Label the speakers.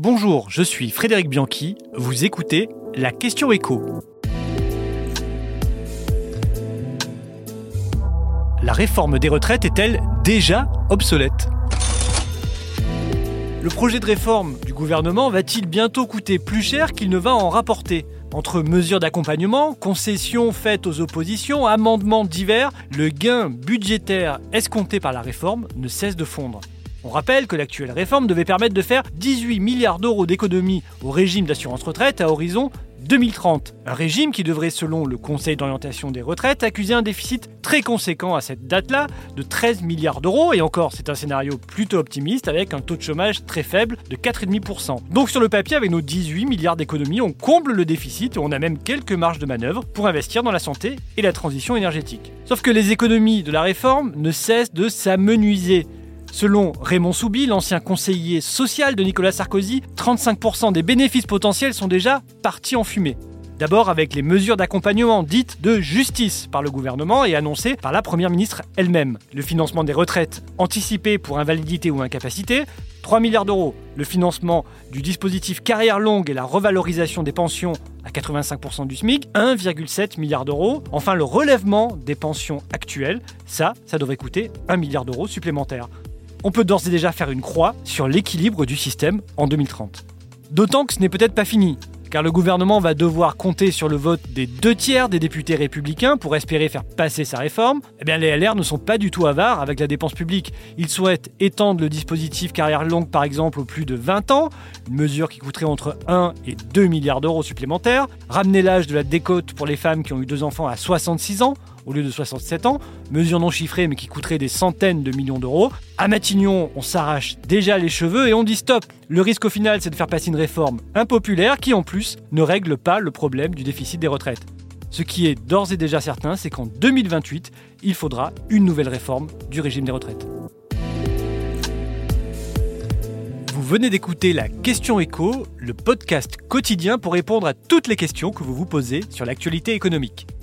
Speaker 1: Bonjour, je suis Frédéric Bianchi, vous écoutez la question écho. La réforme des retraites est-elle déjà obsolète? Le projet de réforme du gouvernement va-t-il bientôt coûter plus cher qu'il ne va en rapporter? Entre mesures d'accompagnement, concessions faites aux oppositions, amendements divers, le gain budgétaire escompté par la réforme ne cesse de fondre. On rappelle que l'actuelle réforme devait permettre de faire 18 milliards d'euros d'économies au régime d'assurance retraite à horizon 2030. Un régime qui devrait, selon le Conseil d'orientation des retraites, accuser un déficit très conséquent à cette date-là de 13 milliards d'euros. Et encore, c'est un scénario plutôt optimiste avec un taux de chômage très faible de 4,5%. Donc sur le papier, avec nos 18 milliards d'économies, on comble le déficit et on a même quelques marges de manœuvre pour investir dans la santé et la transition énergétique. Sauf que les économies de la réforme ne cessent de s'amenuiser. Selon Raymond Soubi, l'ancien conseiller social de Nicolas Sarkozy, 35% des bénéfices potentiels sont déjà partis en fumée. D'abord avec les mesures d'accompagnement dites de justice par le gouvernement et annoncées par la Première ministre elle-même. Le financement des retraites anticipées pour invalidité ou incapacité, 3 milliards d'euros. Le financement du dispositif carrière longue et la revalorisation des pensions à 85% du SMIC, 1,7 milliard d'euros. Enfin, le relèvement des pensions actuelles, ça, ça devrait coûter 1 milliard d'euros supplémentaires on peut d'ores et déjà faire une croix sur l'équilibre du système en 2030. D'autant que ce n'est peut-être pas fini, car le gouvernement va devoir compter sur le vote des deux tiers des députés républicains pour espérer faire passer sa réforme. Eh bien, les LR ne sont pas du tout avares avec la dépense publique. Ils souhaitent étendre le dispositif carrière longue, par exemple, aux plus de 20 ans, une mesure qui coûterait entre 1 et 2 milliards d'euros supplémentaires, ramener l'âge de la décote pour les femmes qui ont eu deux enfants à 66 ans, au lieu de 67 ans, mesure non chiffrée mais qui coûterait des centaines de millions d'euros. À Matignon, on s'arrache déjà les cheveux et on dit stop. Le risque au final, c'est de faire passer une réforme impopulaire qui en plus ne règle pas le problème du déficit des retraites. Ce qui est d'ores et déjà certain, c'est qu'en 2028, il faudra une nouvelle réforme du régime des retraites. Vous venez d'écouter la Question Écho, le podcast quotidien pour répondre à toutes les questions que vous vous posez sur l'actualité économique.